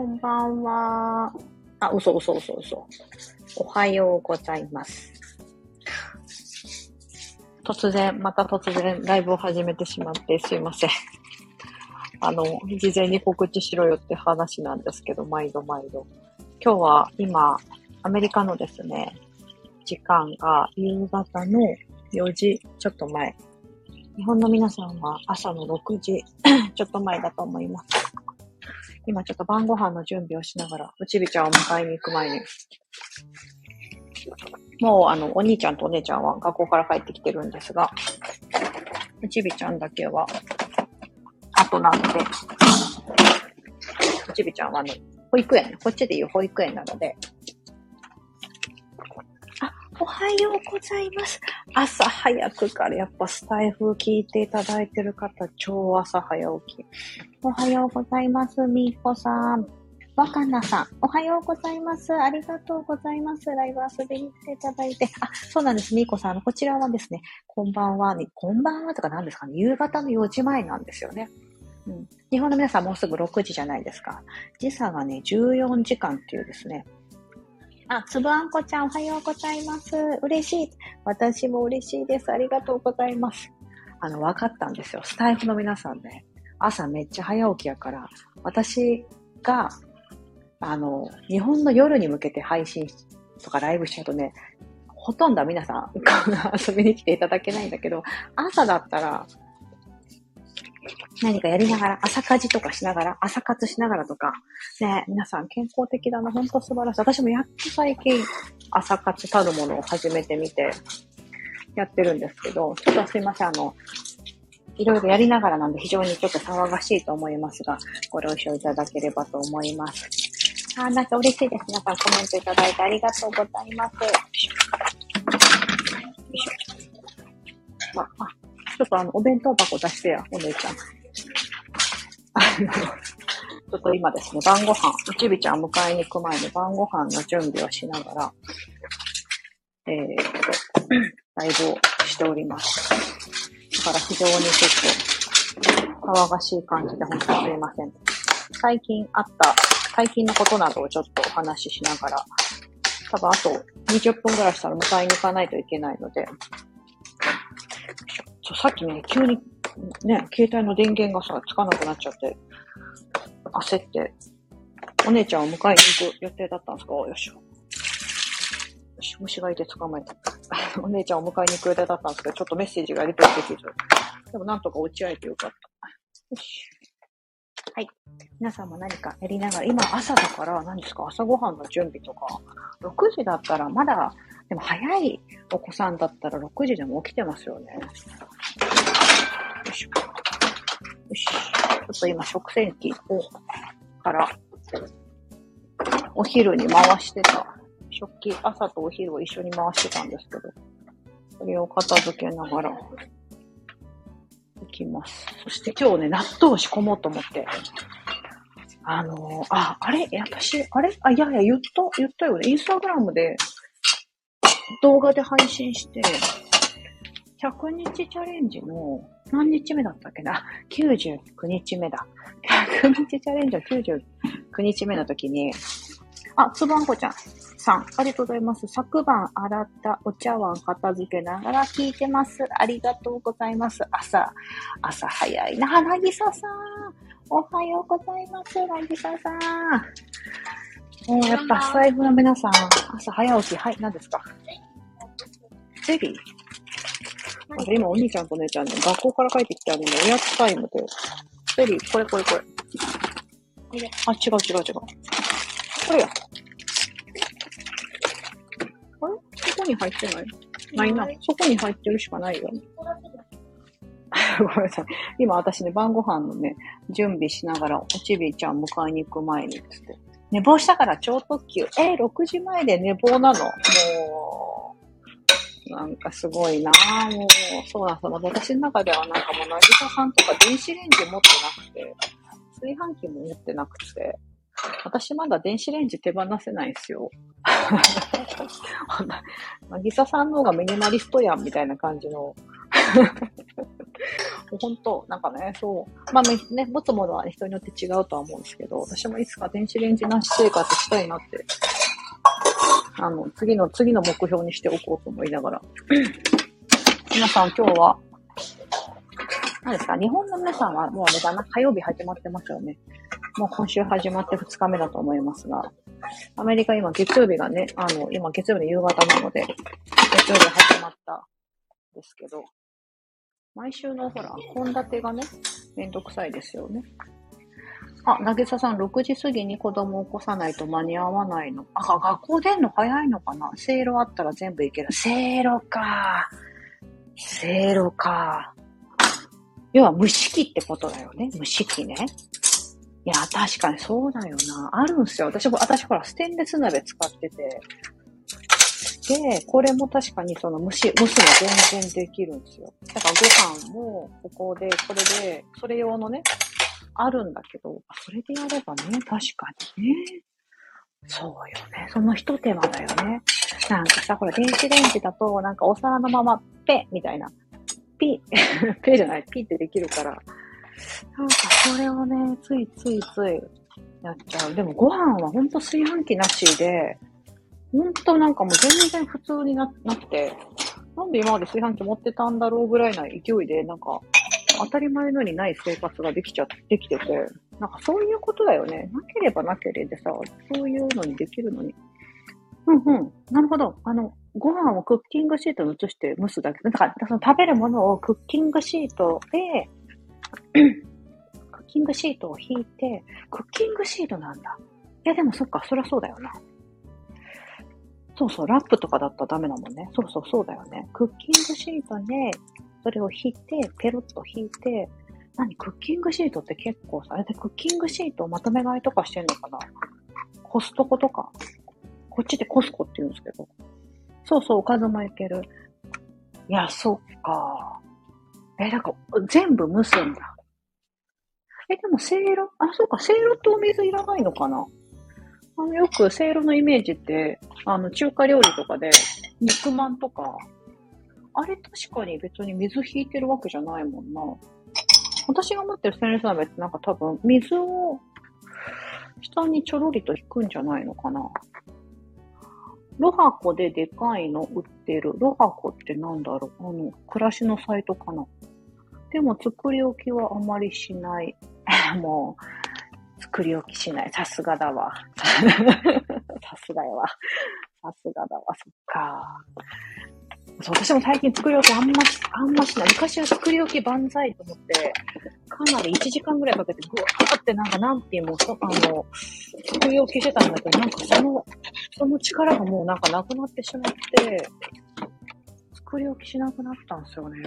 こんばんは。あ、嘘嘘嘘嘘。おはようございます。突然、また突然ライブを始めてしまってすいません。あの、事前に告知しろよって話なんですけど、毎度毎度。今日は今、アメリカのですね、時間が夕方の4時ちょっと前。日本の皆さんは朝の6時 ちょっと前だと思います。今ちょっと晩ご飯の準備をしながら、うちびちゃんを迎えに行く前に、もうあの、お兄ちゃんとお姉ちゃんは学校から帰ってきてるんですが、うちびちゃんだけは、後なんで、うちびちゃんはあの、保育園、こっちで言う保育園なので、おはようございます。朝早くからやっぱスタイフ聞いていただいてる方、超朝早起き。おはようございます、みーこさん。若菜さん、おはようございます。ありがとうございます。ライブ遊びに来ていただいて。あ、そうなんです。みーこさん。こちらはですね、こんばんは、こんばんはとか何ですかね、夕方の4時前なんですよね。うん、日本の皆さんもうすぐ6時じゃないですか。時差がね、14時間っていうですね。あ、つぶあんこちゃんおはようございます。嬉しい。私も嬉しいです。ありがとうございます。あの、分かったんですよ。スタイフの皆さんね、朝めっちゃ早起きやから、私が、あの、日本の夜に向けて配信とかライブしちゃうとね、ほとんど皆さん遊びに来ていただけないんだけど、朝だったら何かやりながら、朝家事とかしながら、朝活しながらとか、ね、皆さん健康的だな、ほんと素晴らしい。私もやっと最近、朝活たるものを始めてみて、やってるんですけど、ちょっとすいません、あの、いろいろやりながらなんで非常にちょっと騒がしいと思いますが、ご了承いただければと思います。あ、なんか嬉しいです。皆さんコメントいただいてありがとうございます。よいしょ。まあ、ちちょっとあの、お弁当箱出してや、お姉ちゃん。あの、ちょっと今ですね、晩ご飯、うちびちゃん迎えに行く前に晩ご飯の準備をしながら、えー、と、ライブをしております。だから非常にちょっと、騒がしい感じで本当にすいません。最近あった、最近のことなどをちょっとお話ししながら、多分あと20分ぐらいしたら迎えに行かないといけないので、さっきね、急に、ね、携帯の電源がさ、つかなくなっちゃって、焦って、お姉ちゃんを迎えに行く予定だったんですか？よし。よし、虫がいて捕まえた。お姉ちゃんを迎えに行く予定だったんですけど、ちょっとメッセージがやり取りできず。でもなんとか落ち合えてよかった。よし。はい。皆さんも何かやりながら、今朝だから何ですか？朝ごはんの準備とか。6時だったらまだ、でも早いお子さんだったら6時でも起きてますよね。よし。よし。ちょっと今食洗機を、から、お昼に回してた。食器、朝とお昼を一緒に回してたんですけど、それを片付けながら、きます。そして今日ね、納豆を仕込もうと思って、あのー、あ、あれ？私、あれ？あ、いやいや、言った、言ったよね。インスタグラムで動画で配信して、100日チャレンジの何日目だったっけな ?99 日目だ。100日チャレンジは99日目の時に、あ、つばんこちゃんさん、ありがとうございます。昨晩洗ったお茶碗片付けながら聞いてます。ありがとうございます。朝、朝早いな。なぎささん、おはようございます。なぎささん。もうやっぱスタイフの皆さん、朝早起き、はい、何ですか？ゼリー今お兄ちゃんとお姉ちゃんね、学校から帰ってきたのにおやつタイムで、ゼリー、これこれこれ。あ、違う違う違う。に入ってない？ないな。そこに入ってるしかないよ。ごめんなさい。今私ね、晩ご飯のね、準備しながら、おちびちゃん迎えに行く前に、つって。寝坊したから超特急。えー、6時前で寝坊なの？もう、なんかすごいなもう、そうなんですよ。私の中ではなんかもう、なぎささんとか電子レンジ持ってなくて、炊飯器も持ってなくて、私まだ電子レンジ手放せないんですよ。なぎささんの方がミニマリストやんみたいな感じの 本当、なんかね、そう。まあね、持つものは人によって違うとは思うんですけど、私もいつか電子レンジなし生活したいなって、あの、次の、次の目標にしておこうと思いながら。皆さん今日は、何ですか？日本の皆さんはもうあれだな、火曜日始まってますよね。もう今週始まって2日目だと思いますが、アメリカ今月曜日がね、あの、今月曜日の夕方なので、月曜日始まったんですけど、毎週のほら、献立がね、めんどくさいですよね。あ、なぎささん、6時過ぎに子供を起こさないと間に合わないの。あ、学校出んの早いのかな？せいろあったら全部いける。せいろか。せいろか。要は蒸し器ってことだよね。蒸し器ね。いや、確かにそうだよな。あるんすよ。私も、私ほら、ステンレス鍋使ってて。で、これも確かにその蒸し、蒸すの全然できるんですよ。だからご飯も、ここで、これで、それ用のね、あるんだけど、それでやればね、確かにね。そうよね。その一手間だよね。なんかさ、これ電子レンジだと、なんかお皿のまま、ペみたいな。ピ ペじゃない、ピってできるから。なんかそれをね、ついついついやっちゃう。でもご飯はほんと炊飯器なしで、ほんとなんかもう全然普通にななって、なんで今まで炊飯器持ってたんだろうぐらいな勢いで、なんか、当たり前のにない生活ができちゃって、できてて、なんかそういうことだよね。なければなければでさ、そういうのにできるのに。うんうん。なるほど。あの、ご飯をクッキングシートに移して蒸すだけ。だから、その食べるものをクッキングシートで、クッキングシートを引いて、クッキングシートなんだ。いや、でもそっか、そりゃそうだよな。そうそう、ラップとかだったらダメだもんね。そうそう、そうだよね。クッキングシートで、それを引いて、ペロッと引いて、何クッキングシートって結構さ、あれでクッキングシートをまとめ買いとかしてんのかな？コストコとか。こっちでコスコって言うんですけど。そうそう、おかずもいける。いや、そっか。え、なんか、全部蒸すんだ。え、でも、せいろ、あ、そうか、せいろってお水いらないのかな？あの、よく、せいろのイメージって、あの、中華料理とかで、肉まんとか、あれ確かに別に水引いてるわけじゃないもんな。私が持ってるステンレス鍋ってなんか多分、水を下にちょろりと引くんじゃないのかな。ロハコででかいの売ってる。ロハコってなんだろう？あの、暮らしのサイトかな。でも作り置きはあまりしない。もう、作り置きしない。さすがだわ。さすがやわ。さすがだわ。そっか。そう、私も最近作り置きあんまし、あんましない。昔は作り置き万歳と思って、かなり1時間ぐらいかけてぐわーってなんか何品も、あの、作り置きしてたんだけど、なんかその、その力がもうなんかなくなってしまって、作り置きしなくなったんですよね。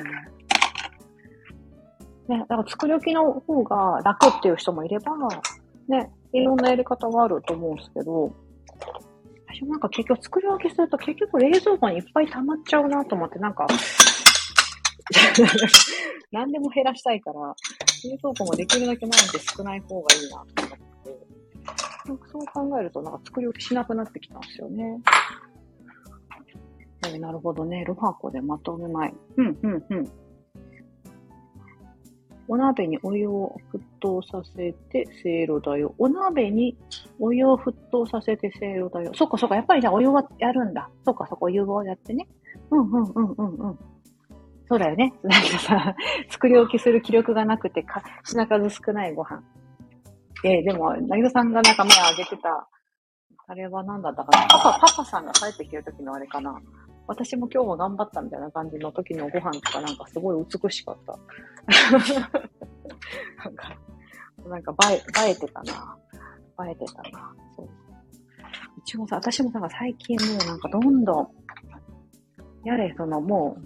ね、だから作り置きの方が楽っていう人もいれば、ね、いろんなやり方があると思うんですけど、私もなんか結局作り置きすると結局冷蔵庫にいっぱい溜まっちゃうなと思って、なんか 何でも減らしたいから、冷蔵庫もできるだけ毎日少ない方がいいなと思って、なんかそう考えるとなんか作り置きしなくなってきたんですよね。えー、なるほどね。ロハコでまとめない。うん、うん、うん。お鍋にお湯を沸騰させてせいろだよ。お鍋にお湯を沸騰させてせいろだよ。そっかそっか。やっぱりじゃあお湯はやるんだ。そっかそっか。お湯をやってね。うんうんうんうんうん。そうだよね。なんかさ、作り置きする気力がなくてか、品数少ないご飯。えー、でも、なぎささんがなんか前あげてた、あれは何だったかな。パパ、パパさんが帰ってきてる時のあれかな。私も今日も頑張ったみたいな感じの時のご飯とかなんかすごい美しかった。なんか、なんか映え、映えてたな。映えてたな。そう。一応さ、私もさ、最近もうなんかどんどん、やれ、そのもう、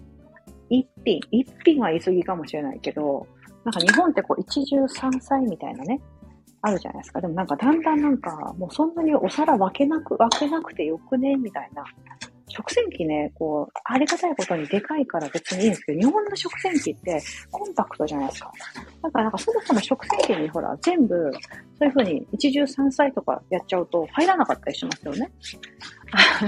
一品、一品は言い過ぎかもしれないけど、なんか日本ってこう一汁三菜みたいなね、あるじゃないですか。でもなんかだんだんなんか、もうそんなにお皿分けなく、分けなくてよくねみたいな食洗機ね、こう、ありがたいことにでかいから別にいいんですけど、日本の食洗機ってコンパクトじゃないですか。だからなんかそもそも食洗機にほら、全部、そういう風に一汁三菜とかやっちゃうと入らなかったりしますよね。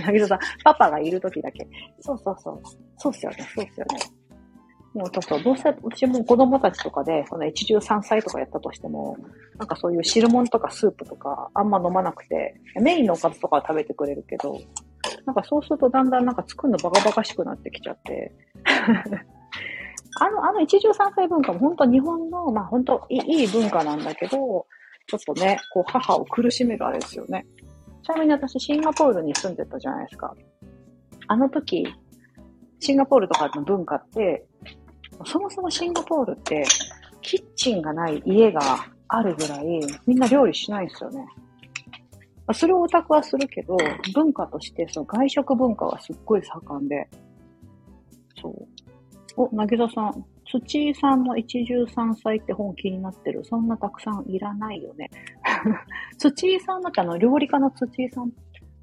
だけどさ、パパがいる時だけ。そうそうそう。そうっすよね、そうっすよね。もうちょっと、どうせ、うちも子供たちとかで、その一汁三菜とかやったとしても、なんかそういう汁物とかスープとか、あんま飲まなくて、メインのおかずとかは食べてくれるけど、なんかそうするとだんだんなんか作るのバカバカしくなってきちゃって、あの、あの一汁三菜文化も本当日本の、まあ本当いい文化なんだけど、ちょっとね、こう母を苦しめるあれですよね。ちなみに私シンガポールに住んでたじゃないですか。あの時、シンガポールとかの文化って、そもそもシンガポールって、キッチンがない家があるぐらい、みんな料理しないですよね。あそれをオタクはするけど、文化としてその外食文化はすっごい盛んで。そう。お、なぎささん。土井さんの一汁三菜って本気になってる。そんなたくさんいらないよね。土井さんだってあの、料理家の土井さん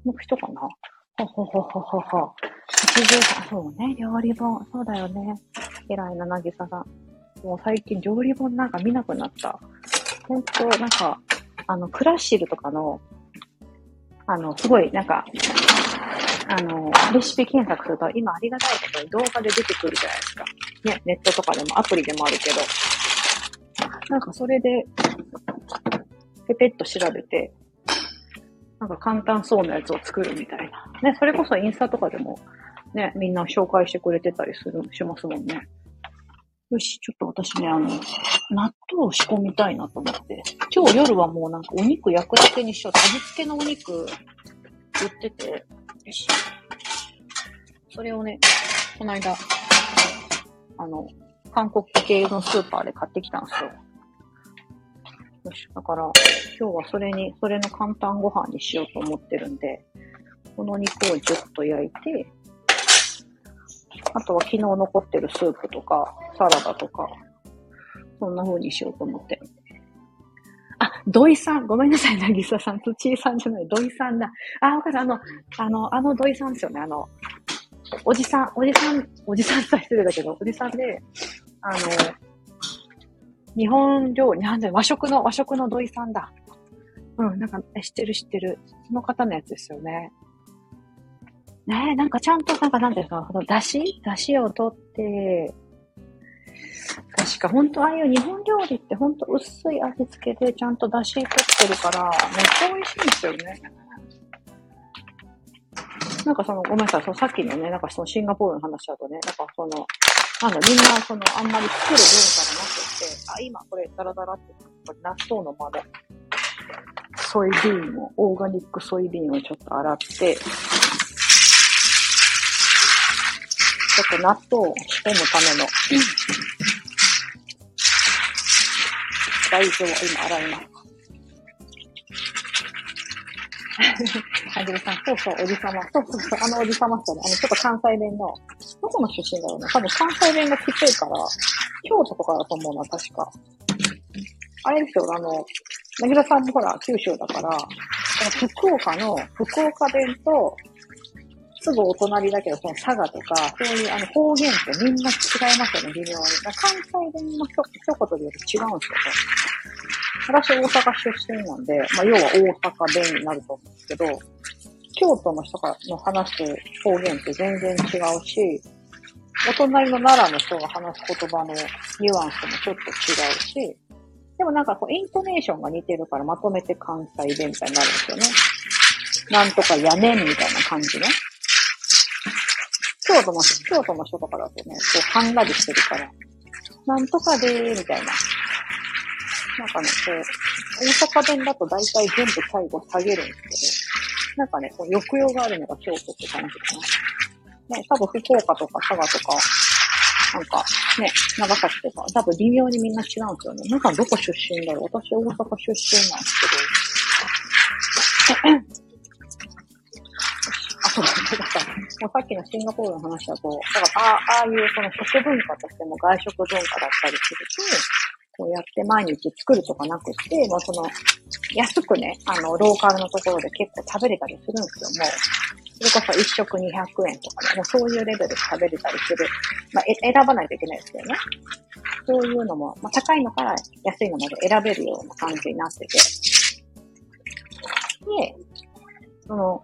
の人かな？ほほほほほほ。一汁三、そうね、料理本。そうだよね。偉いな、なぎささん。もう最近料理本なんか見なくなった。ほんと、なんか、あの、クラッシルとかのあの、すごい、なんか、あの、レシピ検索すると、今ありがたいことに動画で出てくるじゃないですか。ね、ネットとかでもアプリでもあるけど。なんかそれで、ペペッと調べて、なんか簡単そうなやつを作るみたいな。ね、それこそインスタとかでも、ね、みんな紹介してくれてたりする、しますもんね。よし、ちょっと私ね、あの、納豆を仕込みたいなと思って。今日夜はもうなんかお肉焼くだけにしよう。味付けのお肉売ってて。よし。それをね、この間、あの、韓国系のスーパーで買ってきたんですよ。よし。だから、今日はそれに、それの簡単ご飯にしようと思ってるんで、この肉をちょっと焼いて、あとは昨日残ってるスープとか、サラダとか、そんな風にしようと思って。あ、土井さん。ごめんなさい、なぎささん。土井さんじゃない、土井さんだ。あ、お母さん、あの、あの、あの土井さんですよね。あの、おじさん、おじさん、おじさんさ失礼だけど、おじさんで、あの、日本料理、なんで和食の、和食の土井さんだ。うん、なんか、知ってる知ってる。その方のやつですよね。ねえ、なんかちゃんと、なんかなんていうの、この出汁？出汁を取って、確か本当ああいう日本料理って本当薄い味付けでちゃんと出汁取ってるから、めっちゃ美味しいんですよね。なんかその、ごめんなさい、そのさっきのね、なんかそのシンガポールの話だとね、なんかその、なんだ、みんなその、あんまり作る文化がなくて、あ、今これダラダラって、これ納豆のまで、ソイビーンを、オーガニックソイビーンをちょっと洗って、ちょっと納豆を仕込むための、大豆を今洗います。はじめさん、そうそう、おじさま。そうそうそう、あのおじさまっすよね。あの、ちょっと関西弁の、どこの出身だろうね。多分関西弁がきついから、京都とかだと思うな、確か。あれですよ、あの、なぎらさんもほら、九州だから、福岡の、福岡弁と、すぐお隣だけど、その佐賀とか、そういうあの方言ってみんな違いますよね、微妙に。関西弁の一言で言うと違うんですけど、私大阪出身なんで、まあ要は大阪弁になると思うんですけど、京都の人の話す方言って全然違うし、お隣の奈良の人が話す言葉のニュアンスもちょっと違うし、でもなんかこうイントネーションが似てるからまとめて関西弁みたいになるんですよね。なんとかやねんみたいな感じね。京都の、京都の人とかだとね、こう、はんがりしてるから、なんとかでー、みたいな。なんかね、こう、大阪弁だと大体全部最後下げるんですけど、なんかね、こう抑揚があるのが京都って感じかな。ね、多分福岡とか佐賀とか、なんかね、長崎とか、多分微妙にみんな違うんですよね。なんどこ出身だろう私大阪出身なんですけど。あそうだから、もうさっきのシンガポールの話だと、だからあああいうその食文化としても外食文化だったりすると、こうやって毎日作るとかなくて、もうその、安くね、あの、ローカルのところで結構食べれたりするんですよ、もう。それこそ一食200円とかね、もうそういうレベルで食べれたりする。まあ、選ばないといけないですけどね。そういうのも、まあ、高いのから安いのまで選べるような感じになってて。で、その、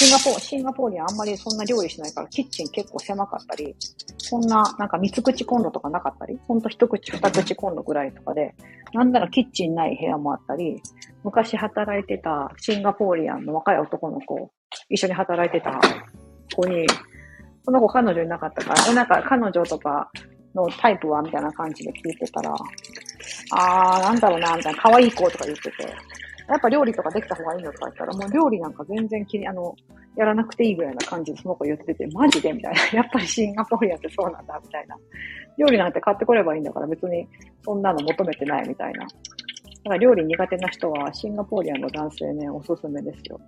シンガポール、シンガポールにあんまりそんな料理しないから、キッチン結構狭かったり、そんな、なんか三つ口コンロとかなかったり、ほんと一口二口コンロぐらいとかで、なんならキッチンない部屋もあったり、昔働いてたシンガポーリアンの若い男の子、一緒に働いてた子に、その子彼女いなかったから、え、なんか彼女とかのタイプはみたいな感じで聞いてたら、あー、なんだろうな、みたいな、可愛い子とか言ってて、やっぱ料理とかできた方がいいのとか言ったら、もう料理なんか全然気に、あの、やらなくていいぐらいな感じでその子言ってて、マジで？みたいな。やっぱりシンガポリアってそうなんだ、みたいな。料理なんて買ってこればいいんだから別にそんなの求めてないみたいな。だから料理苦手な人はシンガポリアの男性ね、おすすめですよ。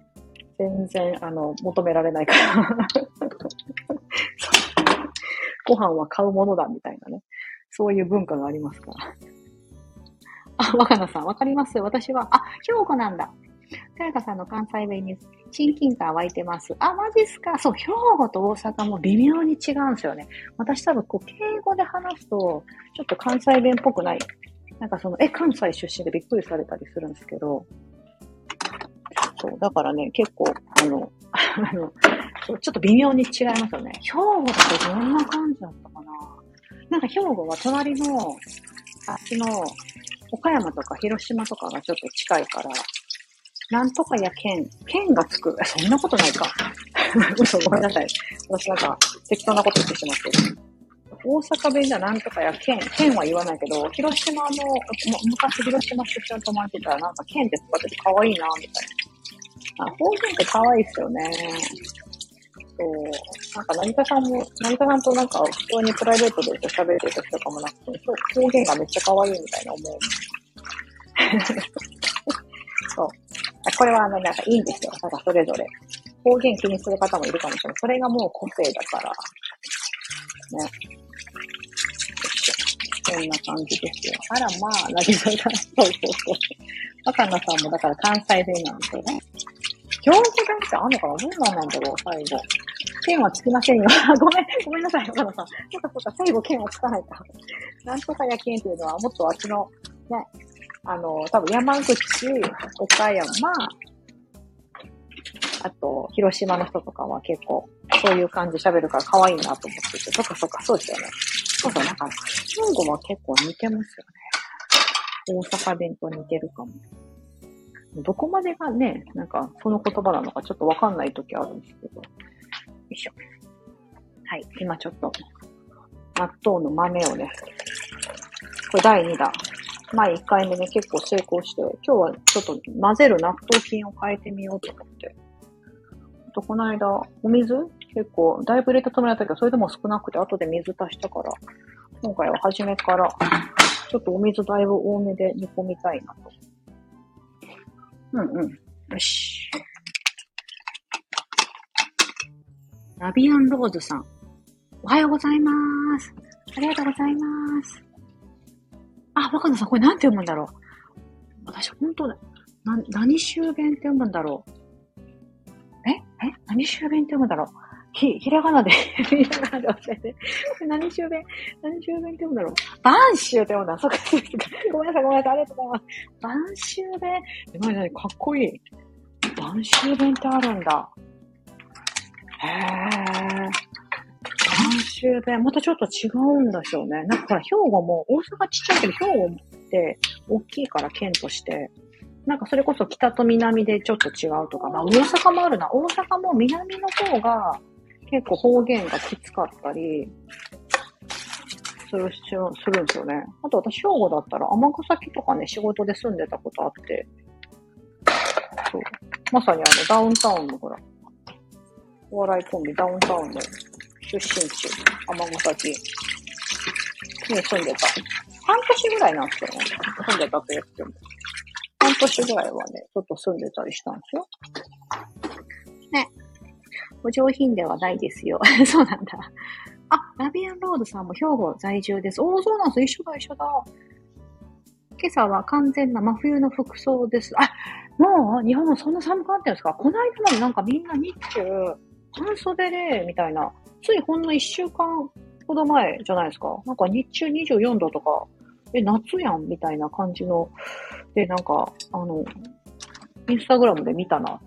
全然、あの、求められないから ご飯は買うものだみたいなね。そういう文化がありますから。あ、若菜さん、わかります私は、あ、兵庫なんだ。さやかさんの関西弁に親近感湧いてます。あ、マジっすかそう、兵庫と大阪も微妙に違うんですよね。私多分、こう、敬語で話すと、ちょっと関西弁っぽくない。なんかその、え、関西出身でびっくりされたりするんですけど、そう、だからね、結構、あの、あの、ちょっと微妙に違いますよね。兵庫だとどんな感じだったかななんか兵庫は隣の、あっちの、岡山とか広島とかがちょっと近いから、なんとかや県、県がつく。そんなことないか。嘘、ごめんなさい。私なんか適当なこと言ってしまってる。大阪弁じゃなんとかや県、県は言わないけど、広島の、昔広島出張泊まってたらなんか県って使ってて可愛いな、みたいな。あ、方言って可愛いっすよね。そう。なんか成田さんも、成田さんとなんか普通にプライベートで喋ってる時とかもなくて、そう方言がめっちゃ可愛いみたいな思う。そう。これはあの、なんかいいんですよ。なんかそれぞれ。方言気にする方もいるかもしれない。それがもう個性だから。ね。こんな感じですよ。あら、まあ、なぎさん。そうそうそう。若菜さんもだから関西弁なんですよね。京都弁ってあんのかなどんなんなんだろう最後。剣はつきませんよ。ごめん、ごめんなさい、岡野さん。そっかそっか、最後剣はつかないか。なんとかや剣っていうのは、もっとあっちの、ね、あの、多分山口、岡山、あと、広島の人とかは結構、そういう感じ喋るから可愛いなと思ってて、そっかそっか、そうですよね。そうそう、なんか、兵庫は結構似てますよね。大阪弁と似てるかも。どこまでがね、なんか、その言葉なのかちょっとわかんない時あるんですけど。よいしょ。はい、今ちょっと、納豆の豆をね、これ第2弾。前1回目ね、結構成功して、今日はちょっと混ぜる納豆菌を変えてみようと思って。と、この間、お水？結構、だいぶ入れたつもりだったけど、それでも少なくて、後で水足したから、今回は初めから、ちょっとお水だいぶ多めで煮込みたいなとうんうん。よし。ラビアンローズさん。おはようございます。ありがとうございます。あ、若菜さん、これなんて読むんだろう。私、本当だ。な、何周弁って読むんだろう。え？え？何周弁って読むんだろう。ひ、ひらがなで、ひらがなで教えて。何周弁？何周弁って読むんだろう。晩秋って読むんだ。そっか、そっか。ごめんなさい、ごめんなさい。ありがとうございます。晩秋弁？え、なになにかっこいい。晩秋弁ってあるんだ。へー。晩秋弁、またちょっと違うんでしょうね。なんかほら、兵庫も、大阪ちっちゃいけど、兵庫って大きいから県として、なんかそれこそ北と南でちょっと違うとか、まあ大阪もあるな。大阪も南の方が結構方言がきつかったりする、するんですよね。あと私、兵庫だったら尼崎とかね、仕事で住んでたことあって、そう。まさにあの、ダウンタウンのほら、お笑いコンビダウンタウンの出身地、尼崎に住んでた。半年ぐらいなんですけどね。住んでたって言っても。半年ぐらいはね、ちょっと住んでたりしたんですよ。ね。お上品ではないですよ。そうなんだ。あ、ラビアンロードさんも兵庫在住です。おー、そうなんです。一緒だ、一緒だ。今朝は完全な真冬の服装です。あ、もう日本もそんな寒くなってるんですか？この間までなんかみんな日中、半袖で、みたいな。ついほんの一週間ほど前じゃないですか。なんか日中24度とか、え、夏やんみたいな感じの、で、なんか、あの、インスタグラムで見たな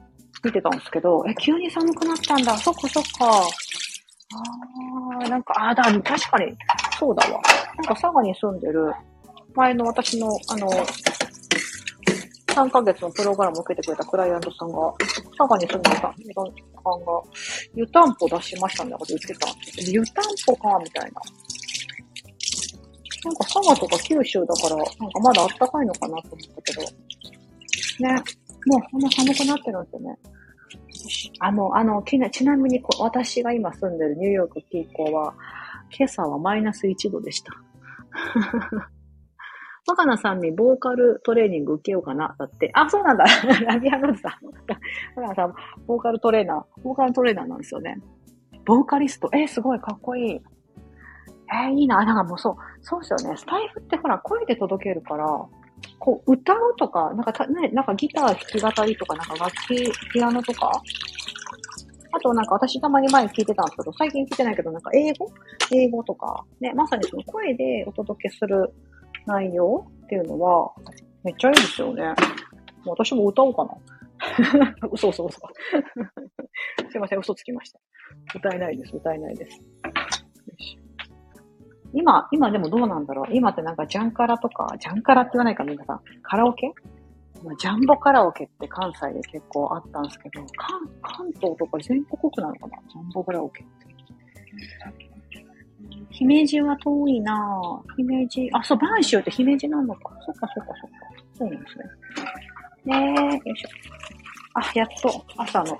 見てたんですけど、え、急に寒くなったんだ。そっかそっか。あー、なんか、あーだ、確かに、そうだわ。なんか佐賀に住んでる、前の私の、あの、3ヶ月のプログラムを受けてくれたクライアントさんが、佐賀に住んでたさんが、湯たんぽ出しましたみたいなこと言ってた湯たんぽか、みたいな。なんか佐賀とか九州だから、なんかまだあったかいのかなと思ったけど、ね、もうこんな寒くなってるんですよね。あの、あの、ちなみにこ私が今住んでるニューヨーク近郊は、今朝はマイナス1度でした。若菜さんにボーカルトレーニング受けようかな。だって。あ、そうなんだ。ラビアローズさん。若菜さん、ボーカルトレーナー、ボーカルトレーナーなんですよね。ボーカリスト。えすごいかっこいい。えー、いいな。なんかもうそう、そうですよね。スタイフってほら、声で届けるから、こう、歌うとか、なんかた、ね、なんかギター弾き語りとか、なんか楽器、ピアノとか、あとなんか私たまに前聞いてたんですけど、最近聞いてないけど、なんか英語？英語とか、ね、まさにその声でお届けする内容っていうのは、めっちゃいいですよね。も私も歌おうかな。嘘嘘嘘。すいません、嘘つきました。歌えないです、歌えないです。今、今でもどうなんだろう今ってなんかジャンカラとか、ジャンカラって言わないか皆さん。カラオケ？ジャンボカラオケって関西で結構あったんですけど、関、関東とか全国区なのかな？ジャンボカラオケって。姫路は遠いなぁ。姫路、あ、そう、播州って姫路なのか。そっかそっかそっか。そうなんですね。ねえ、よいしょ。あ、やっと朝の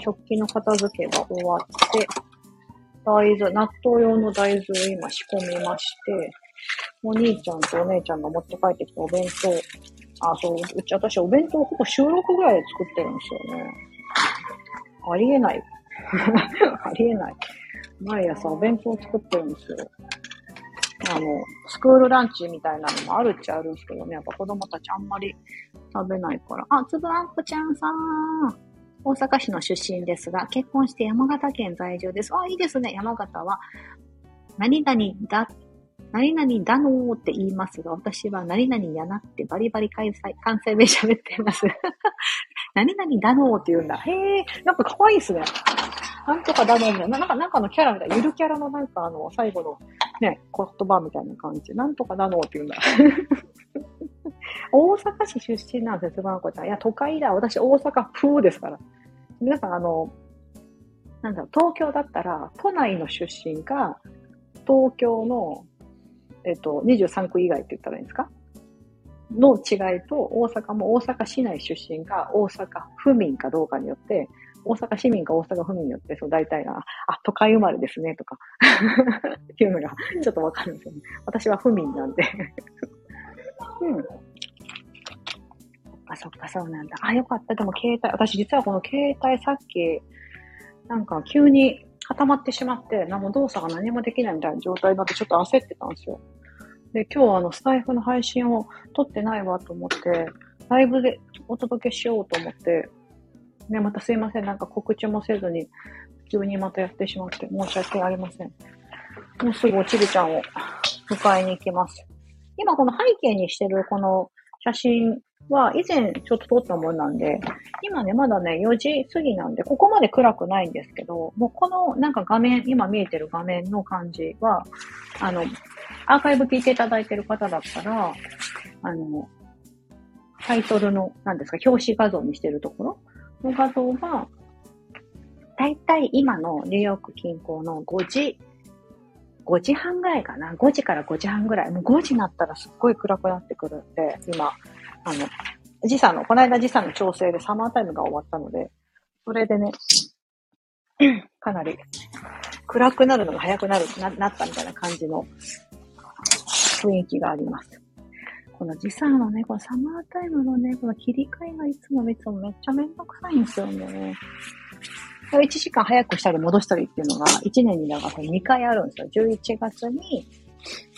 食器の片付けが終わって、大豆、納豆用の大豆を今仕込みまして、お兄ちゃんとお姉ちゃんが持って帰ってきたお弁当。あ、そう、うち私お弁当ほぼ週6ぐらいで作ってるんですよね。ありえない。ありえない。毎朝お弁当を作ってるんですよ。あの、スクールランチみたいなのもあるっちゃあるんですけどね、やっぱ子供たちあんまり食べないから。あ、つぶあんこちゃんさん。大阪市の出身ですが、結婚して山形県在住です。あ、いいですね。山形は、何々だ、何々だのーって言いますが、私は何々やなってバリバリ関西関西弁喋ってます。何々だのーって言うんだ。へえ、なんか可愛いっすね。なんとかだのーみたいな。なんか、なんかのキャラみたい。ゆるキャラのなんかあの、最後のね、言葉みたいな感じ。なんとかだのーって言うんだ。大阪市出身なんですよ、つばこちゃん。いや、都会だ。私、大阪風ですから。皆さん、あの、なんだろう、東京だったら、都内の出身か、東京の、えっと、23区以外って言ったらいいんですか？の違いと、大阪も大阪市内出身か、大阪府民かどうかによって、大阪市民か大阪府民によって、そう大体が、あ、都会生まれですね、とかっていうのがちょっとわかるんですよね。私は府民なんでうん。あ、そっか、そうなんだ。あ、よかった。でも携帯、私実はこの携帯さっき、なんか急に固まってしまって、何も動作が何もできないみたいな状態になってちょっと焦ってたんですよ。で、今日はあの、スタイフの配信を撮ってないわと思って、ライブでお届けしようと思って、ね、またすいません。なんか告知もせずに、急にまたやってしまって申し訳ありません。もうすぐおちびちゃんを迎えに行きます。今この背景にしてるこの写真は以前ちょっと撮ったものなんで、今ね、まだね、4時過ぎなんで、ここまで暗くないんですけど、もうこのなんか画面、今見えてる画面の感じは、あの、アーカイブ聞いていただいてる方だったら、あの、タイトルの、何ですか、表紙画像にしてるところの画像が、だいたい今のニューヨーク近郊の5時、5時半ぐらいかな。5時から5時半ぐらい。もう5時になったらすっごい暗くなってくるんで、今、あの、時差の、この間時差の調整でサマータイムが終わったので、それでね、かなり暗くなるのが早くなる、ななったみたいな感じの雰囲気があります。この時差のね、このサマータイムのね、この切り替えがいつもいつもめっちゃめんどくさいんですよね。1時間早くしたり戻したりっていうのが1年にだから2回あるんですよ。11月に、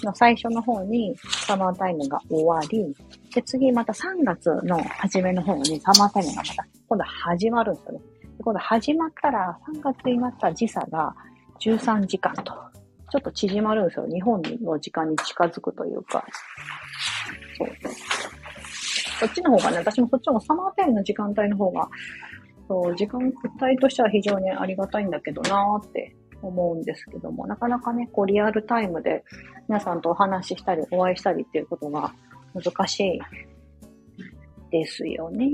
の最初の方にサマータイムが終わり、で、次また3月の初めの方にサマータイムがまた今度始まるんですよね。で今度始まったら3月になった時差が13時間と、ちょっと縮まるんですよ。日本の時間に近づくというか。そうそう。そっちの方がね、私もそっちのサマータイムの時間帯の方が、そう、時間帯としては非常にありがたいんだけどなーって思うんですけども、なかなかね、こうリアルタイムで皆さんとお話ししたり、お会いしたりっていうことが難しいですよね。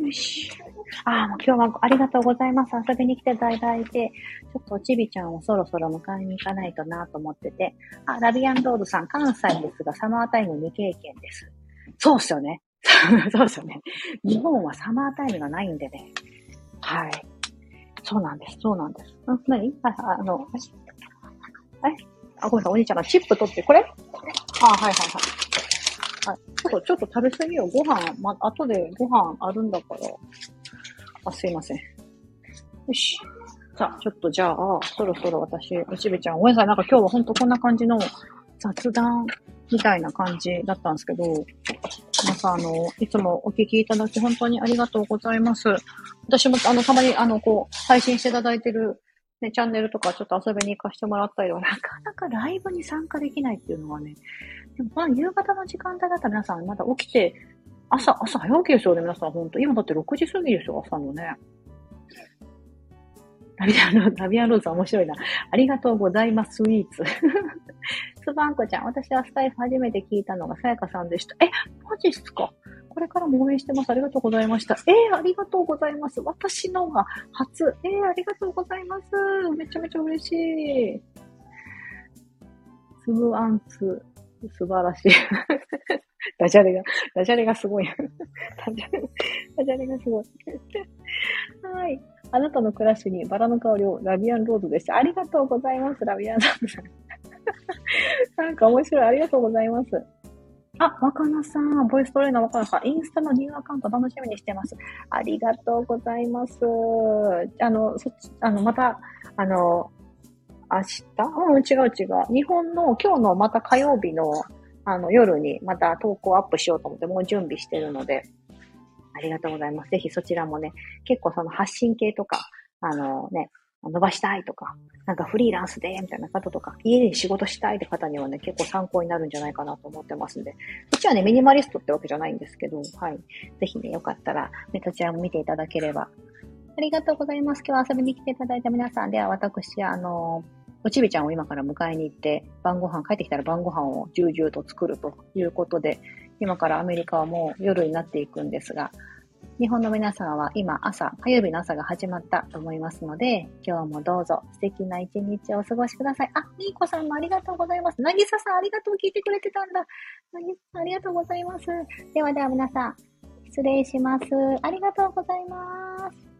よし。ああ、もう今日はありがとうございます。遊びに来ていただいて、ちょっとちびちゃんをそろそろ迎えに行かないとなと思ってて、あ、ラビアンロードさん、関西ですが、サマータイム未経験です。そうっすよね。そうっすよね。日本はサマータイムがないんでね。はい。そうなんです。そうなんです。ん何？あ、あの、え？あ、ごめんなさい。お兄ちゃんがチップ取って、これ？あ、はいはいはい。はい。ちょっと、ちょっと食べ過ぎよ。ご飯、ま、後でご飯あるんだから。あ、すいません。よし。さあ、ちょっとじゃあ、そろそろ私、うちびちゃん、ごめんなさい。なんか今日はほんとこんな感じの雑談みたいな感じだったんですけど、皆さん、あの、いつもお聞きいただき本当にありがとうございます。私も、あの、たまに、あの、こう、配信していただいてる、ね、チャンネルとかちょっと遊びに行かせてもらったりは、なかなかライブに参加できないっていうのはね、でもまあ、夕方の時間帯だったら皆さんまだ起きて、朝、朝早起きですよね、皆さん、本当今だって6時過ぎですよ、朝のね。ラビアンローズ、ラビアンローズ面白いな。ありがとうございます、スイーツ。スバンコちゃん、私はスタイフ初めて聞いたのがさやかさんでした。え、マジっすか？これからも応援してます。ありがとうございました。えー、ありがとうございます。私のが初。えー、ありがとうございます。めちゃめちゃ嬉しい。つぶあんつ、素晴らしい。ダジャレが、ダジャレがすごい。ダジャレ、ダジャレがすごい。はい。あなたの暮らしにバラの香りをラビアンロードでした。ありがとうございます、ラビアンロードさん。なんか面白い。ありがとうございます。あ、若菜さん、ボイストレーナー若菜さん、インスタのニューアカウント楽しみにしてます。ありがとうございます。あの、そっち、あの、また、あの、明日？うん、違う違う。日本の今日のまた火曜日のあの夜にまた投稿アップしようと思ってもう準備してるので、ありがとうございます。ぜひそちらもね、結構その発信系とか、あのね、伸ばしたいとか、なんかフリーランスで、みたいな方とか、家で仕事したいって方にはね、結構参考になるんじゃないかなと思ってますんで、そっちはね、ミニマリストってわけじゃないんですけど、はい。ぜひね、よかったら、ね、そちらも見ていただければ。ありがとうございます。今日は遊びに来ていただいた皆さんでは、私、あの、おちびちゃんを今から迎えに行って、晩ご飯、帰ってきたら晩ご飯を重々と作るということで、今からアメリカはもう夜になっていくんですが、日本の皆さんは今朝、火曜日の朝が始まったと思いますので、今日もどうぞ素敵な一日をお過ごしください。あ、みーこさんもありがとうございます。なぎささんありがとう聞いてくれてたんだ。なぎさんありがとうございます。ではでは皆さん、失礼します。ありがとうございます。